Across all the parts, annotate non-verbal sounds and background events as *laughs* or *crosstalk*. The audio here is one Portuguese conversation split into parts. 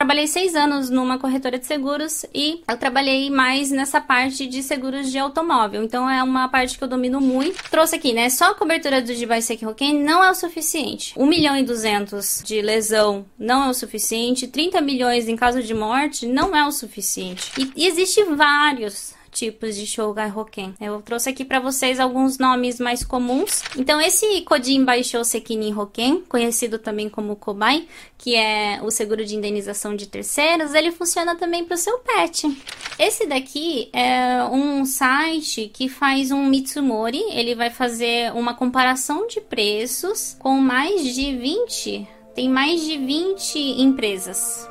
Trabalhei seis anos numa corretora de seguros e eu trabalhei mais nessa parte de seguros de automóvel. Então é uma parte que eu domino muito. Trouxe aqui, né? Só a cobertura do Device Roquem não é o suficiente. 1 milhão e 200 de lesão não é o suficiente. 30 milhões em caso de morte não é o suficiente. E, e existe vários tipos de Shogai Hoken. Eu trouxe aqui para vocês alguns nomes mais comuns. Então, esse Kodin Baishou Sekinin Hoken, conhecido também como Kobai, que é o seguro de indenização de terceiros, ele funciona também para o seu pet. Esse daqui é um site que faz um Mitsumori, ele vai fazer uma comparação de preços com mais de 20, tem mais de 20 empresas.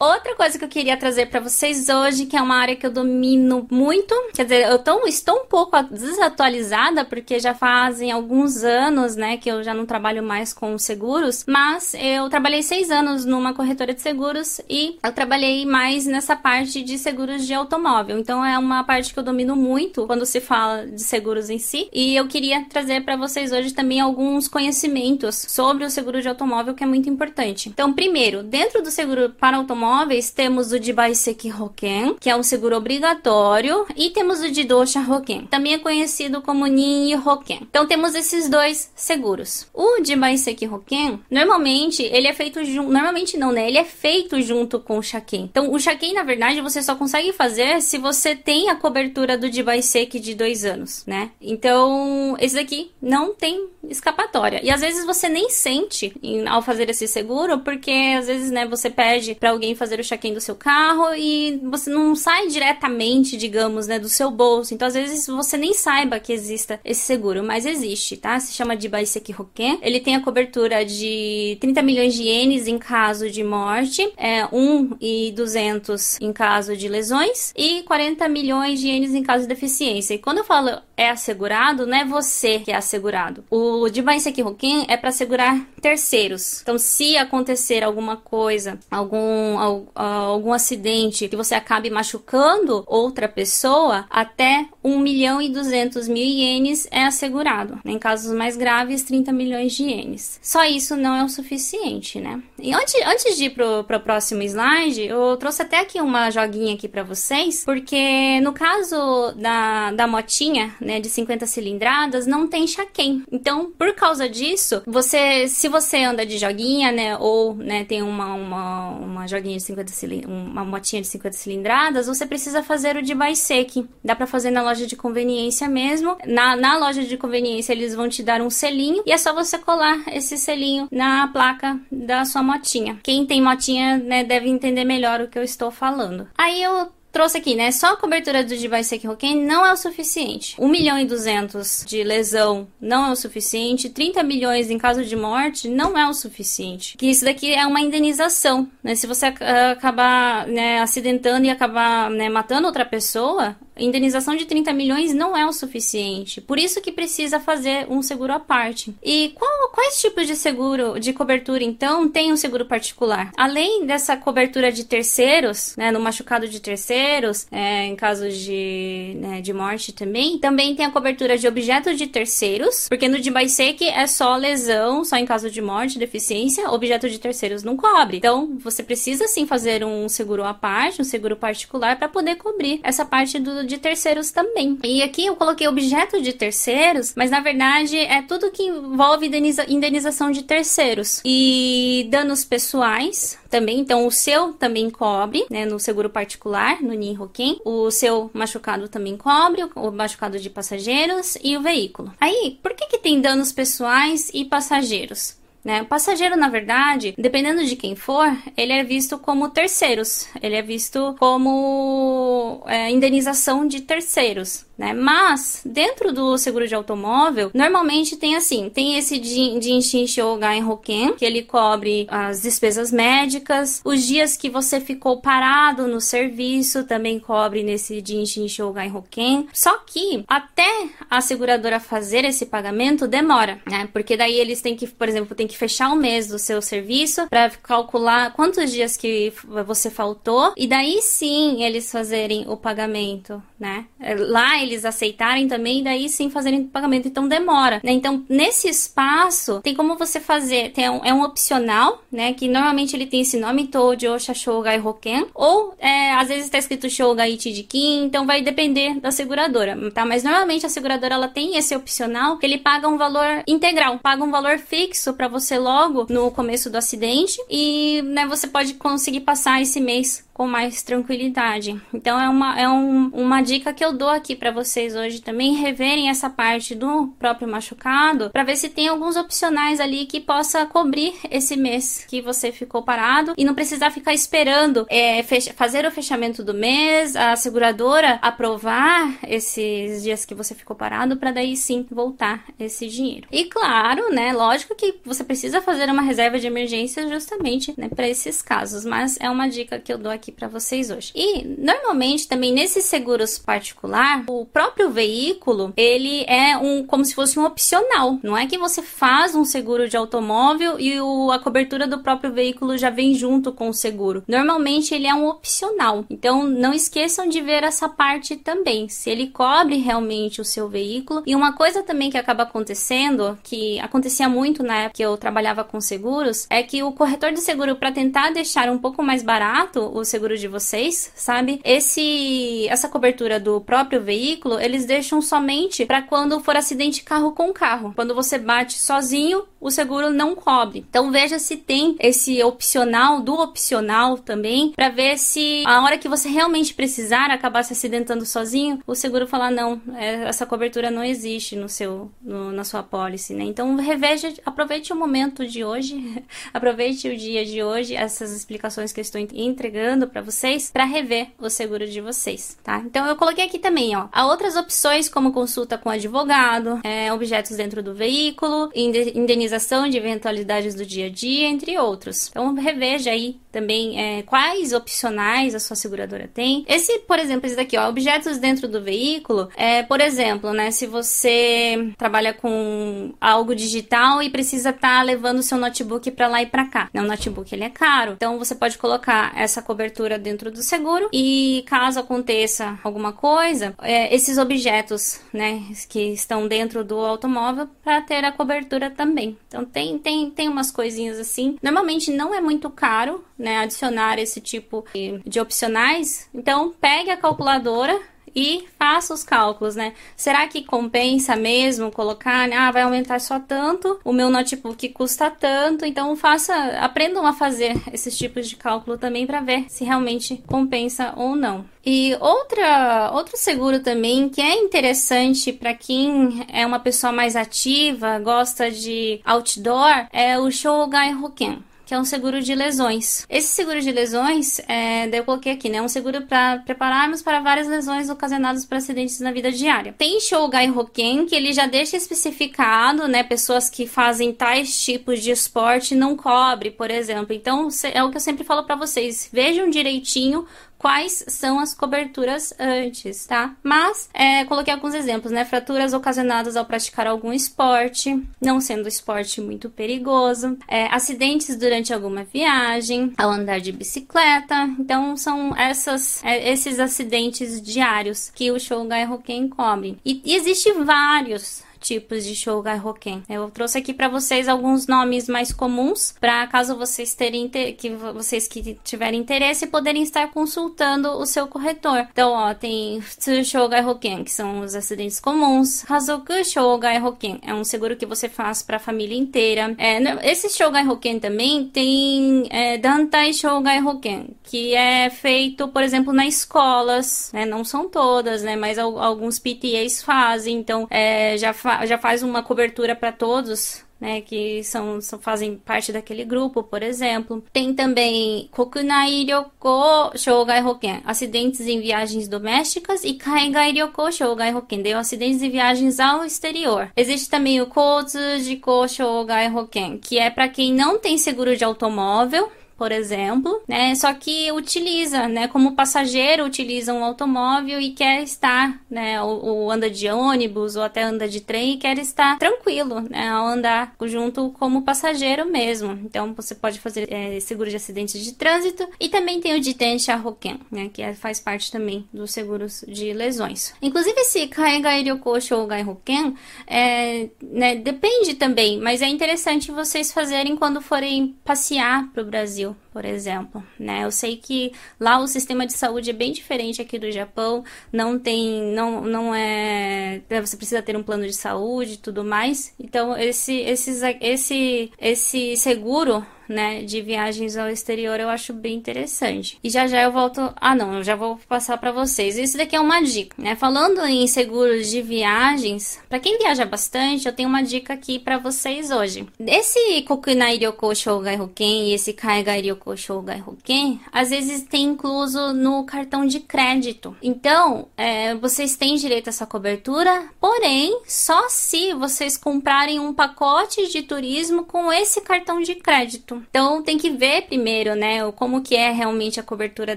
Outra coisa que eu queria trazer para vocês hoje, que é uma área que eu domino muito, quer dizer, eu tô, estou um pouco desatualizada, porque já fazem alguns anos, né, que eu já não trabalho mais com seguros, mas eu trabalhei seis anos numa corretora de seguros e eu trabalhei mais nessa parte de seguros de automóvel. Então é uma parte que eu domino muito quando se fala de seguros em si. E eu queria trazer para vocês hoje também alguns conhecimentos sobre o seguro de automóvel, que é muito importante. Então, primeiro, dentro do seguro para automóvel, automóveis, temos o de Baiseki Hoken, que é um seguro obrigatório, e temos o de Dosha Hoken, também é conhecido como Ninyi Hoken. Então temos esses dois seguros. O de Baiseki Hoken, normalmente ele é feito junto, normalmente não, né? Ele é feito junto com o Shaken. Então o Shaken, na verdade, você só consegue fazer se você tem a cobertura do de Baiseki de dois anos, né? Então esse daqui não tem escapatória. E às vezes você nem sente em, ao fazer esse seguro, porque às vezes, né, você pede para alguém fazer o check-in do seu carro e você não sai diretamente, digamos, né, do seu bolso. Então, às vezes, você nem saiba que exista esse seguro, mas existe, tá? Se chama de Baiseki. Ele tem a cobertura de 30 milhões de ienes em caso de morte, é 1 e 200 em caso de lesões e 40 milhões de ienes em caso de deficiência. E quando eu falo é assegurado, não é você que é assegurado. O de Baiseki Hoken é para assegurar terceiros. Então, se acontecer alguma coisa, algum algum acidente que você acabe machucando outra pessoa, até 1 milhão e 200 mil ienes é assegurado. Em casos mais graves, 30 milhões de ienes. Só isso não é o suficiente, né? E antes, antes de ir pro, pro próximo slide, eu trouxe até aqui uma joguinha aqui para vocês, porque no caso da, da motinha, né, de 50 cilindradas, não tem chaquém. Então, por causa disso, você, se você anda de joguinha, né, ou, né, tem uma, uma, uma joguinha de 50 uma motinha de 50 cilindradas, você precisa fazer o de Baiseki. Dá para fazer na loja de conveniência mesmo. Na, na loja de conveniência eles vão te dar um selinho e é só você colar esse selinho na placa da sua motinha. Quem tem motinha, né, deve entender melhor o que eu estou falando. Aí eu trouxe aqui, né? Só a cobertura do Device Roken não é o suficiente. 1 milhão e 200 de lesão não é o suficiente. 30 milhões em caso de morte não é o suficiente. Que isso daqui é uma indenização, né? Se você acabar né, acidentando e acabar né, matando outra pessoa, indenização de 30 milhões não é o suficiente. Por isso que precisa fazer um seguro à parte. E qual, quais tipos de seguro, de cobertura, então, tem um seguro particular? Além dessa cobertura de terceiros, né, no machucado de terceiros, é, em caso de, né, de morte também, também tem a cobertura de objetos de terceiros, porque no de Baisek é só lesão, só em caso de morte, deficiência, objeto de terceiros não cobre. Então, você precisa sim fazer um seguro à parte, um seguro particular, para poder cobrir essa parte do de terceiros também. E aqui eu coloquei objeto de terceiros, mas na verdade é tudo que envolve indeniza indenização de terceiros. E danos pessoais também, então o seu também cobre, né, no seguro particular, no Ninhoken. O seu machucado também cobre, o machucado de passageiros e o veículo. Aí, por que que tem danos pessoais e passageiros? Né? O passageiro, na verdade, dependendo de quem for, ele é visto como terceiros, ele é visto como é, indenização de terceiros né? Mas, dentro do seguro de automóvel, normalmente tem assim, tem esse Jinshin Shogai Hoken, que ele cobre as despesas médicas, os dias que você ficou parado no serviço também cobre nesse Jinshin Shogai Hoken. Só que, até a seguradora fazer esse pagamento, demora, né? Porque daí eles têm que, por exemplo, tem que fechar o mês do seu serviço para calcular quantos dias que você faltou. E daí sim eles fazerem o pagamento né? É, lá eles aceitarem também, daí sim fazerem pagamento, então demora, né? Então, nesse espaço, tem como você fazer, tem um, é um opcional, né? Que normalmente ele tem esse nome, Tojo Shashogai Hoken, ou é, às vezes está escrito Shogai Chijikin, então vai depender da seguradora, tá? Mas normalmente a seguradora ela tem esse opcional que ele paga um valor integral, paga um valor fixo para você logo no começo do acidente e, né, você pode conseguir passar esse mês com mais tranquilidade. Então é uma, é um, uma dica que eu dou aqui para vocês hoje também reverem essa parte do próprio machucado para ver se tem alguns opcionais ali que possa cobrir esse mês que você ficou parado e não precisar ficar esperando é, fazer o fechamento do mês, a seguradora aprovar esses dias que você ficou parado para daí sim voltar esse dinheiro. E claro, né, lógico que você precisa fazer uma reserva de emergência justamente né, para esses casos, mas é uma dica que eu dou aqui aqui para vocês hoje. E normalmente também nesses seguros particular, o próprio veículo, ele é um como se fosse um opcional. Não é que você faz um seguro de automóvel e o, a cobertura do próprio veículo já vem junto com o seguro. Normalmente ele é um opcional. Então não esqueçam de ver essa parte também, se ele cobre realmente o seu veículo. E uma coisa também que acaba acontecendo, que acontecia muito na época que eu trabalhava com seguros, é que o corretor de seguro para tentar deixar um pouco mais barato o seguro seguro de vocês, sabe? Esse essa cobertura do próprio veículo, eles deixam somente para quando for acidente carro com carro. Quando você bate sozinho, o seguro não cobre. Então veja se tem esse opcional do opcional também, para ver se a hora que você realmente precisar acabar se acidentando sozinho, o seguro falar não, é, essa cobertura não existe no seu no, na sua pólice, né? Então reveja, aproveite o momento de hoje, *laughs* aproveite o dia de hoje, essas explicações que eu estou entregando para vocês para rever o seguro de vocês, tá? Então eu coloquei aqui também, ó, há outras opções como consulta com advogado, é, objetos dentro do veículo, indenização de eventualidades do dia a dia, entre outros. Então reveja aí também é, quais opcionais a sua seguradora tem. Esse, por exemplo, esse daqui, ó, objetos dentro do veículo, é, por exemplo, né, se você trabalha com algo digital e precisa estar tá levando seu notebook para lá e para cá. Né, o notebook ele é caro, então você pode colocar essa cobertura dentro do seguro e caso aconteça alguma coisa, é, esses objetos, né, que estão dentro do automóvel para ter a cobertura também. Então tem, tem, tem umas coisinhas assim. Normalmente não é muito caro, né, adicionar esse tipo de opcionais. Então pegue a calculadora e faça os cálculos, né? Será que compensa mesmo colocar, né? ah, vai aumentar só tanto, o meu notebook custa tanto, então faça, aprendam a fazer esses tipos de cálculo também para ver se realmente compensa ou não. E outra, outro seguro também que é interessante para quem é uma pessoa mais ativa, gosta de outdoor, é o Shogai Hoken que é um seguro de lesões. Esse seguro de lesões, é, daí eu coloquei aqui, né? É um seguro para prepararmos para várias lesões ocasionadas por acidentes na vida diária. Tem Shogai Hoken, que ele já deixa especificado, né? Pessoas que fazem tais tipos de esporte não cobre, por exemplo. Então, é o que eu sempre falo para vocês. Vejam direitinho quais são as coberturas antes, tá? Mas é, coloquei alguns exemplos, né? Fraturas ocasionadas ao praticar algum esporte, não sendo esporte muito perigoso, é, acidentes durante alguma viagem, ao andar de bicicleta. Então são essas, é, esses acidentes diários que o Shogai Hoken cobre. E, e existem vários tipos de Shogai Hoken. Eu trouxe aqui para vocês alguns nomes mais comuns, para caso vocês terem que vocês que tiverem interesse poderem estar consultando o seu corretor. Então, ó, tem Shogai Hoken, que são os acidentes comuns. Hazoku Shogai Hoken é um seguro que você faz para a família inteira. É, esse Shogai Hoken também tem é, Dantai Shogai Hoken, que é feito, por exemplo, nas escolas, né? Não são todas, né? Mas alguns PTAs fazem, então é, já fa já faz uma cobertura para todos né, que são, são, fazem parte daquele grupo, por exemplo. Tem também Kokunai Ryoko Shogai Hoken, acidentes em viagens domésticas e Kaigai Ryoko Shogai Hoken, deu acidentes em viagens ao exterior. Existe também o Kozu Jiko Shogai Hoken, que é para quem não tem seguro de automóvel, por exemplo, né? Só que utiliza, né? Como passageiro utiliza um automóvel e quer estar, né? Ou, ou anda de ônibus ou até anda de trem e quer estar tranquilo, né? Ao andar junto como passageiro mesmo. Então você pode fazer é, seguro de acidentes de trânsito e também tem o de Charroken, né? Que é, faz parte também dos seguros de lesões. Inclusive esse Kaegai Ryokosho ou Gaihoken, é, né? Depende também, mas é interessante vocês fazerem quando forem passear para o Brasil, por exemplo, né? Eu sei que lá o sistema de saúde é bem diferente aqui do Japão, não tem, não, não é, você precisa ter um plano de saúde e tudo mais. Então esse, esses, esse, esse seguro né, de viagens ao exterior, eu acho bem interessante. E já já eu volto. Ah, não, eu já vou passar para vocês. Isso daqui é uma dica, né? Falando em seguros de viagens, para quem viaja bastante, eu tenho uma dica aqui para vocês hoje. Esse Kokunai Ryoko Shougai Hoken e esse Kaigai Ryoko Shougai Hoken, às vezes tem incluso no cartão de crédito. Então, é, vocês têm direito a essa cobertura, porém, só se vocês comprarem um pacote de turismo com esse cartão de crédito. Então tem que ver primeiro, né, como que é realmente a cobertura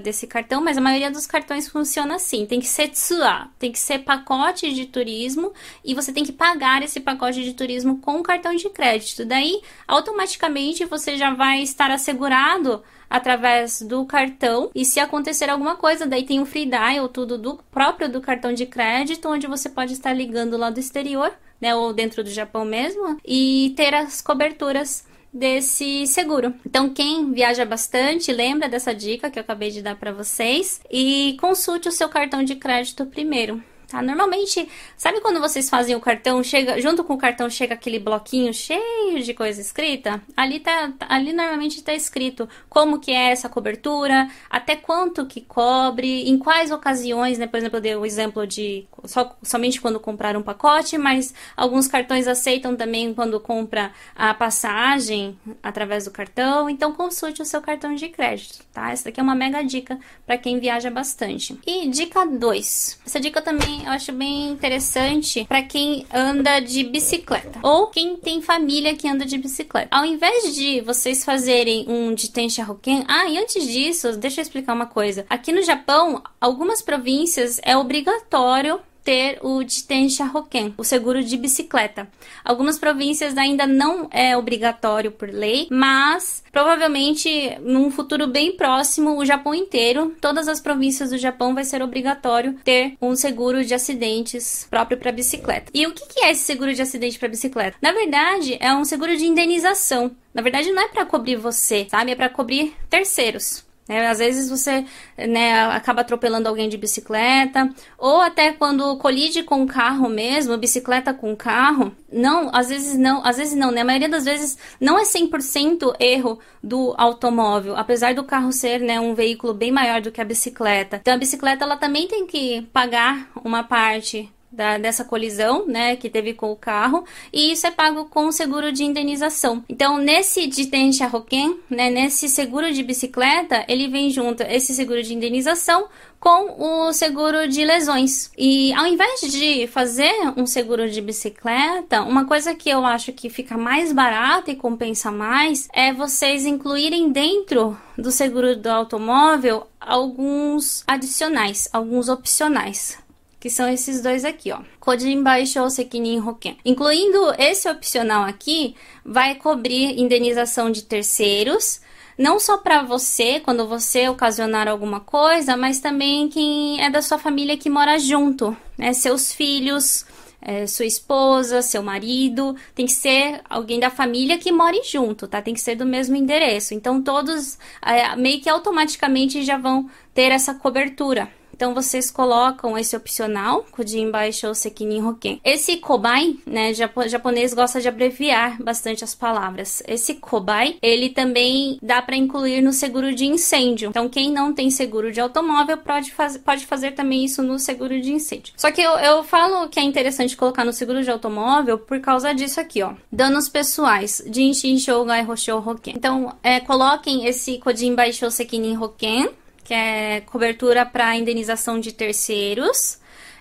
desse cartão, mas a maioria dos cartões funciona assim, tem que ser tsua, tem que ser pacote de turismo e você tem que pagar esse pacote de turismo com o cartão de crédito. Daí, automaticamente você já vai estar assegurado através do cartão e se acontecer alguma coisa, daí tem o free dial, tudo do próprio do cartão de crédito, onde você pode estar ligando lá do exterior, né, ou dentro do Japão mesmo, e ter as coberturas desse seguro. Então, quem viaja bastante, lembra dessa dica que eu acabei de dar para vocês e consulte o seu cartão de crédito primeiro. Tá? Normalmente, sabe quando vocês fazem o cartão, chega junto com o cartão chega aquele bloquinho cheio de coisa escrita? Ali tá, ali normalmente está escrito como que é essa cobertura, até quanto que cobre, em quais ocasiões, né? Por exemplo, eu dei o exemplo de só, somente quando comprar um pacote, mas alguns cartões aceitam também quando compra a passagem através do cartão. Então consulte o seu cartão de crédito, tá? Essa daqui é uma mega dica para quem viaja bastante. E dica 2. Essa dica também eu acho bem interessante para quem anda de bicicleta ou quem tem família que anda de bicicleta. Ao invés de vocês fazerem um de Tenshahoken, ah, e antes disso, deixa eu explicar uma coisa. Aqui no Japão, algumas províncias é obrigatório ter o Jitensha Hoken, o seguro de bicicleta. Algumas províncias ainda não é obrigatório por lei, mas provavelmente num futuro bem próximo, o Japão inteiro, todas as províncias do Japão vai ser obrigatório ter um seguro de acidentes próprio para bicicleta. E o que é esse seguro de acidente para bicicleta? Na verdade, é um seguro de indenização. Na verdade, não é para cobrir você, sabe? É para cobrir terceiros. Né? Às vezes você né, acaba atropelando alguém de bicicleta, ou até quando colide com o carro mesmo, bicicleta com carro. Não, às vezes não, às vezes não, né? A maioria das vezes não é 100% erro do automóvel, apesar do carro ser né, um veículo bem maior do que a bicicleta. Então a bicicleta ela também tem que pagar uma parte da, dessa colisão, né, que teve com o carro, e isso é pago com o seguro de indenização. Então, nesse de Roken, né, nesse seguro de bicicleta, ele vem junto esse seguro de indenização com o seguro de lesões. E ao invés de fazer um seguro de bicicleta, uma coisa que eu acho que fica mais barata e compensa mais é vocês incluírem dentro do seguro do automóvel alguns adicionais, alguns opcionais que são esses dois aqui, ó. Kojin Baishou Sekinin Hoken. Incluindo esse opcional aqui, vai cobrir indenização de terceiros, não só para você, quando você ocasionar alguma coisa, mas também quem é da sua família que mora junto, né? Seus filhos, é, sua esposa, seu marido, tem que ser alguém da família que more junto, tá? Tem que ser do mesmo endereço. Então todos é, meio que automaticamente já vão ter essa cobertura. Então vocês colocam esse opcional, Kujin Baishou Sekinin Hoken. Esse kobai, né, japonês gosta de abreviar bastante as palavras. Esse kobai, ele também dá para incluir no seguro de incêndio. Então quem não tem seguro de automóvel pode, faz, pode fazer também isso no seguro de incêndio. Só que eu, eu falo que é interessante colocar no seguro de automóvel por causa disso aqui, ó. Danos pessoais, Jinshin Shougai Hoshou Hoken. Então, é, coloquem esse Kojin Baishou Sekinin Hoken que é cobertura para indenização de terceiros.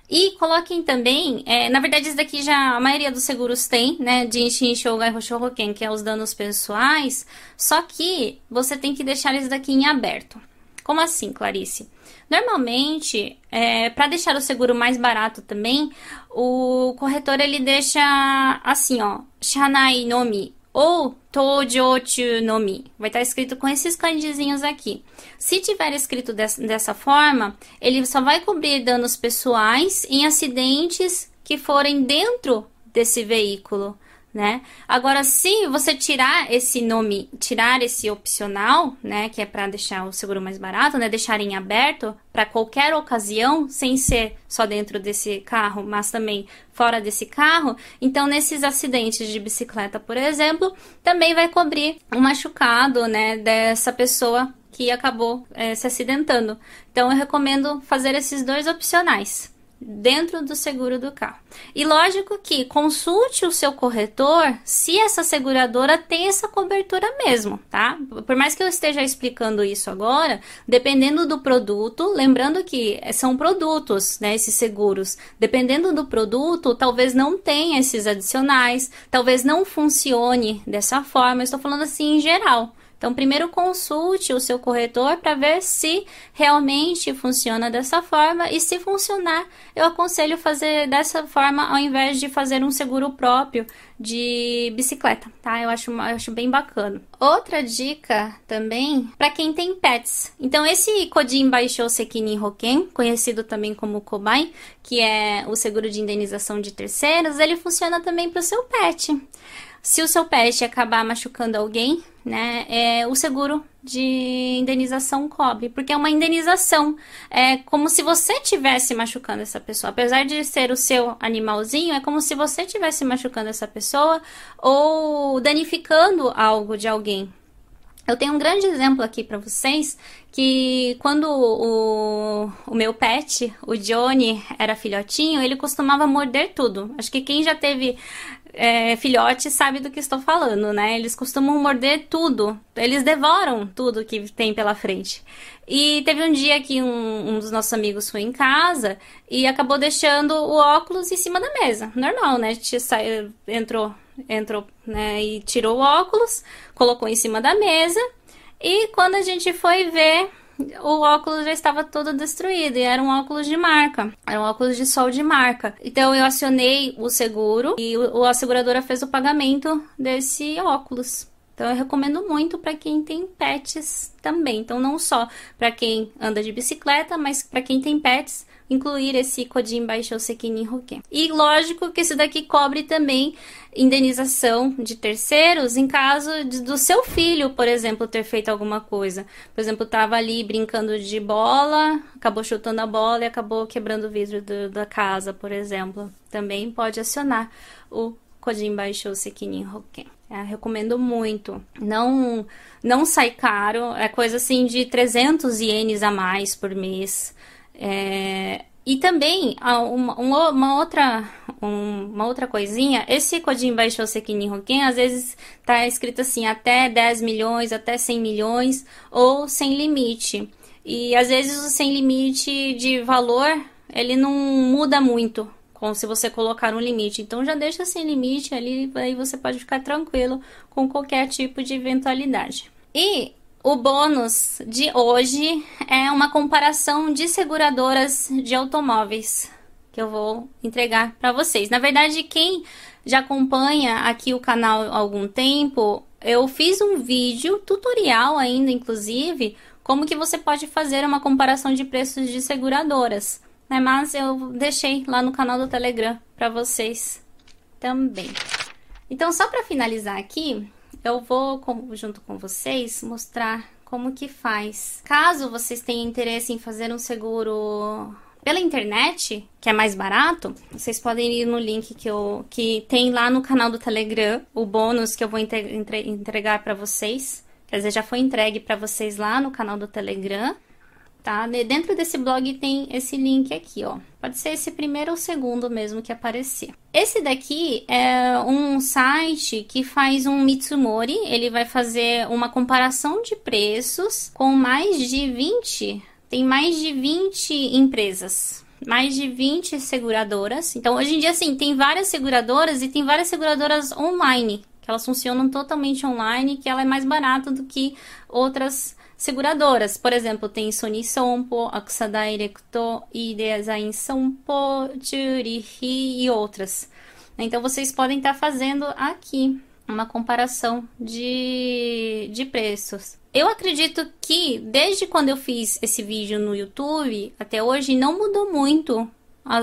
E coloquem também, é, na verdade, isso daqui já a maioria dos seguros tem, né? De Inshin, Shogai, Hoshoroken, que é os danos pessoais. Só que você tem que deixar isso daqui em aberto. Como assim, Clarice? Normalmente, é, para deixar o seguro mais barato também, o corretor ele deixa assim, ó, Shanai Nomi ou Tojochu Nomi. Vai estar escrito com esses kanjizinhos aqui. Se tiver escrito dessa forma, ele só vai cobrir danos pessoais em acidentes que forem dentro desse veículo né? Agora, se você tirar esse nome, tirar esse opcional, né, que é para deixar o seguro mais barato, né, deixar em aberto para qualquer ocasião, sem ser só dentro desse carro, mas também fora desse carro, então nesses acidentes de bicicleta, por exemplo, também vai cobrir o machucado, né, dessa pessoa que acabou é, se acidentando. Então, eu recomendo fazer esses dois opcionais dentro do seguro do carro. E lógico que consulte o seu corretor se essa seguradora tem essa cobertura mesmo, tá? Por mais que eu esteja explicando isso agora, dependendo do produto, lembrando que são produtos, né, esses seguros. Dependendo do produto, talvez não tenha esses adicionais, talvez não funcione dessa forma. Eu estou falando assim em geral. Então, primeiro consulte o seu corretor para ver se realmente funciona dessa forma e se funcionar, eu aconselho fazer dessa forma ao invés de fazer um seguro próprio de bicicleta, tá? Eu acho, eu acho bem bacana. Outra dica também para quem tem pets. Então, esse Kodin Baishou Sekinin Hoken, conhecido também como Kobai, que é o seguro de indenização de terceiros, ele funciona também para o seu pet. Se o seu pet acabar machucando alguém, né, é, o seguro de indenização cobre, porque é uma indenização. É como se você tivesse machucando essa pessoa. Apesar de ser o seu animalzinho, é como se você tivesse machucando essa pessoa ou danificando algo de alguém. Eu tenho um grande exemplo aqui para vocês que quando o, o meu pet, o Johnny, era filhotinho, ele costumava morder tudo. Acho que quem já teve é, filhote sabe do que estou falando, né? Eles costumam morder tudo, eles devoram tudo que tem pela frente. E teve um dia que um, um, dos nossos amigos foi em casa e acabou deixando o óculos em cima da mesa. Normal, né? A gente saiu, entrou, entrou né, e tirou o óculos, colocou em cima da mesa. E quando a gente foi ver, o óculos já estava todo destruído e era um óculos de marca, era um óculos de sol de marca. Então eu acionei o seguro e o, a seguradora fez o pagamento desse óculos. Então eu recomendo muito para quem tem pets também. Então não só para quem anda de bicicleta, mas para quem tem pets, incluir esse Kodin Baixou Sekinin Hoken. E lógico que isso daqui cobre também indenização de terceiros em caso de, do seu filho, por exemplo, ter feito alguma coisa. Por exemplo, estava ali brincando de bola, acabou chutando a bola e acabou quebrando o vidro do, da casa, por exemplo. Também pode acionar o Kodin Baixou Sekinin Hoken. É, recomendo muito. Não não sai caro, é coisa assim de 300 ienes a mais por mês. É, e também, uma, uma, outra, uma outra coisinha, esse Kodin Baixou Sekinin Hoken, às vezes tá escrito assim, até 10 milhões, até 100 milhões, ou sem limite. E às vezes o sem limite de valor, ele não muda muito, como se você colocar um limite. Então já deixa sem limite ali, aí você pode ficar tranquilo com qualquer tipo de eventualidade. E o bônus de hoje é uma comparação de seguradoras de automóveis que eu vou entregar para vocês. Na verdade, quem já acompanha aqui o canal há algum tempo, eu fiz um vídeo tutorial ainda, inclusive, como que você pode fazer uma comparação de preços de seguradoras. Né? Mas eu deixei lá no canal do Telegram para vocês também. Então, só para finalizar aqui, eu vou, junto com vocês, mostrar como que faz. Caso vocês tenham interesse em fazer um seguro pela internet, que é mais barato, vocês podem ir no link que, eu, que tem lá no canal do Telegram, o bônus que eu vou entregar para vocês. Quer dizer, já foi entregue para vocês lá no canal do Telegram tá? Dentro desse blog tem esse link aqui, ó. Pode ser esse primeiro ou segundo mesmo que aparecer. Esse daqui é um site que faz um Mitsumori, ele vai fazer uma comparação de preços com mais de 20, tem mais de 20 empresas mais de 20 seguradoras. Então, hoje em dia, assim, tem várias seguradoras e tem várias seguradoras online, que elas funcionam totalmente online, que ela é mais barata do que outras seguradoras. Por exemplo, tem Sony Sompo, Axa Directo, Ideazain Sompo, Churihi e outras. Então, vocês podem estar fazendo aqui uma comparação de, de preços. Eu acredito que desde quando eu fiz esse vídeo no YouTube até hoje não mudou muito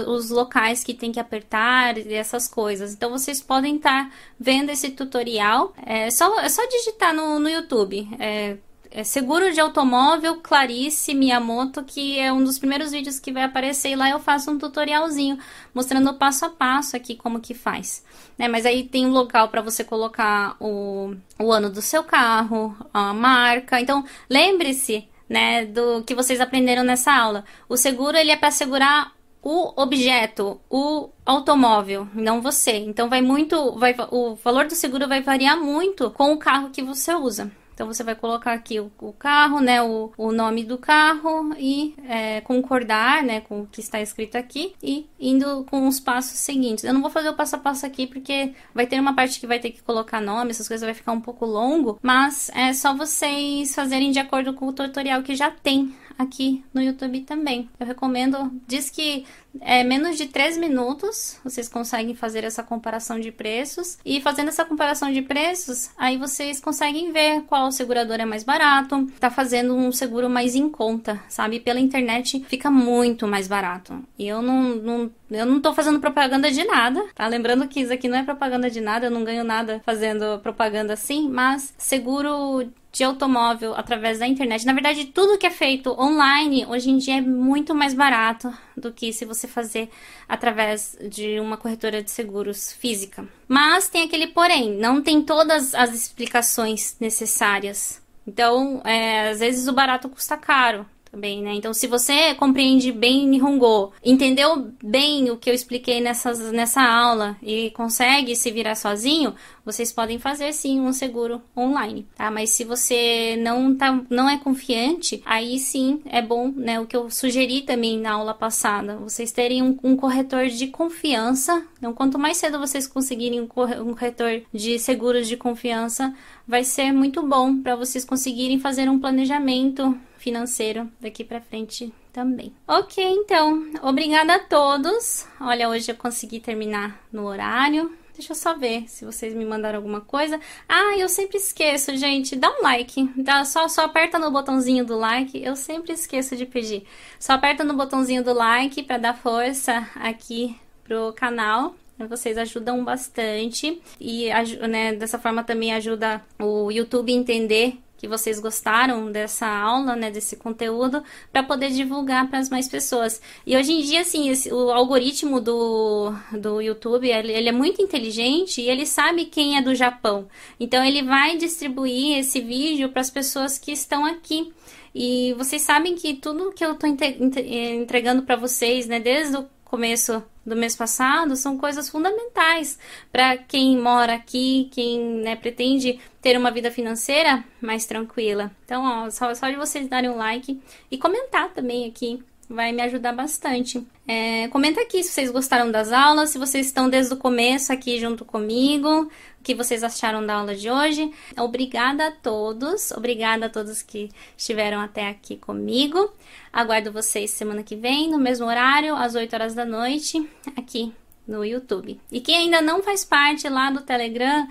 os locais que tem que apertar e essas coisas. Então vocês podem estar vendo esse tutorial. É só, é só digitar no, no YouTube. É, é seguro de automóvel Clarice Miyamoto, que é um dos primeiros vídeos que vai aparecer e lá eu faço um tutorialzinho mostrando passo a passo aqui como que faz. Né? Mas aí tem um local para você colocar o, o ano do seu carro, a marca. Então, lembre-se, né, do que vocês aprenderam nessa aula. O seguro ele é para segurar o objeto, o automóvel, não você. Então vai muito, vai, o valor do seguro vai variar muito com o carro que você usa. Então você vai colocar aqui o, o carro, né, o, o, nome do carro e é, concordar, né, com o que está escrito aqui e indo com os passos seguintes. Eu não vou fazer o passo a passo aqui porque vai ter uma parte que vai ter que colocar nome, essas coisas vai ficar um pouco longo, mas é só vocês fazerem de acordo com o tutorial que já tem aqui no YouTube também. Eu recomendo, diz que é menos de 3 minutos vocês conseguem fazer essa comparação de preços. E fazendo essa comparação de preços, aí vocês conseguem ver qual segurador é mais barato, tá fazendo um seguro mais em conta, sabe? Pela internet fica muito mais barato. E eu não, não eu não tô fazendo propaganda de nada, tá? Lembrando que isso aqui não é propaganda de nada, eu não ganho nada fazendo propaganda assim, mas seguro de automóvel através da internet. Na verdade, tudo que é feito online hoje em dia é muito mais barato do que se você fazer através de uma corretora de seguros física. Mas tem aquele porém, não tem todas as explicações necessárias. Então, é, às vezes o barato custa caro também, né? Então, se você compreende bem Nihongo, entendeu bem o que eu expliquei nessas, nessa aula e consegue se virar sozinho, vocês podem fazer sim um seguro online, tá? Mas se você não tá, não é confiante, aí sim é bom, né? O que eu sugeri também na aula passada, vocês terem um, um corretor de confiança. Então, quanto mais cedo vocês conseguirem um corretor de seguros de confiança, vai ser muito bom para vocês conseguirem fazer um planejamento financeiro daqui para frente também. Ok, então, obrigada a todos. Olha, hoje eu consegui terminar no horário. Deixa eu só ver se vocês me mandaram alguma coisa. Ah, eu sempre esqueço, gente. Dá um like. Dá, só, só aperta no botãozinho do like. Eu sempre esqueço de pedir. Só aperta no botãozinho do like para dar força aqui pro canal. Vocês ajudam bastante. E né, dessa forma também ajuda o YouTube a entender que vocês gostaram dessa aula, né, desse conteúdo, para poder divulgar para as mais pessoas. E hoje em dia, assim, esse, o algoritmo do, do YouTube, ele, ele, é muito inteligente e ele sabe quem é do Japão. Então, ele vai distribuir esse vídeo para as pessoas que estão aqui. E vocês sabem que tudo que eu estou entregando para vocês, né, desde o começo do mês passado são coisas fundamentais para quem mora aqui, quem né, pretende ter uma vida financeira mais tranquila. Então, ó, só, só de vocês darem um like e comentar também aqui vai me ajudar bastante. É, comenta aqui se vocês gostaram das aulas, se vocês estão desde o começo aqui junto comigo, o que vocês acharam da aula de hoje. Obrigada a todos, obrigada a todos que estiveram até aqui comigo. Aguardo vocês semana que vem, no mesmo horário, às 8 horas da noite, aqui no YouTube. E quem ainda não faz parte lá do Telegram,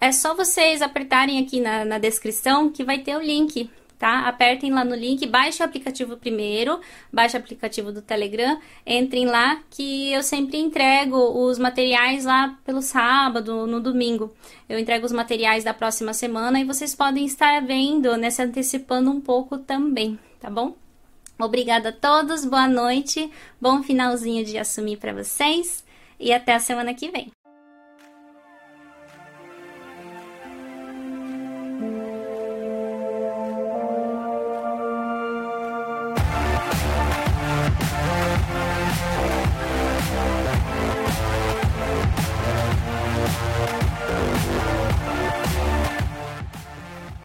é só vocês apertarem aqui na, na descrição que vai ter o link tá? Apertem lá no link, baixe o aplicativo primeiro, baixe o aplicativo do Telegram, entrem lá que eu sempre entrego os materiais lá pelo sábado, no domingo. Eu entrego os materiais da próxima semana e vocês podem estar vendo, né, se antecipando um pouco também, tá bom? Obrigada a todos, boa noite, bom finalzinho de assumir para vocês e até a semana que vem.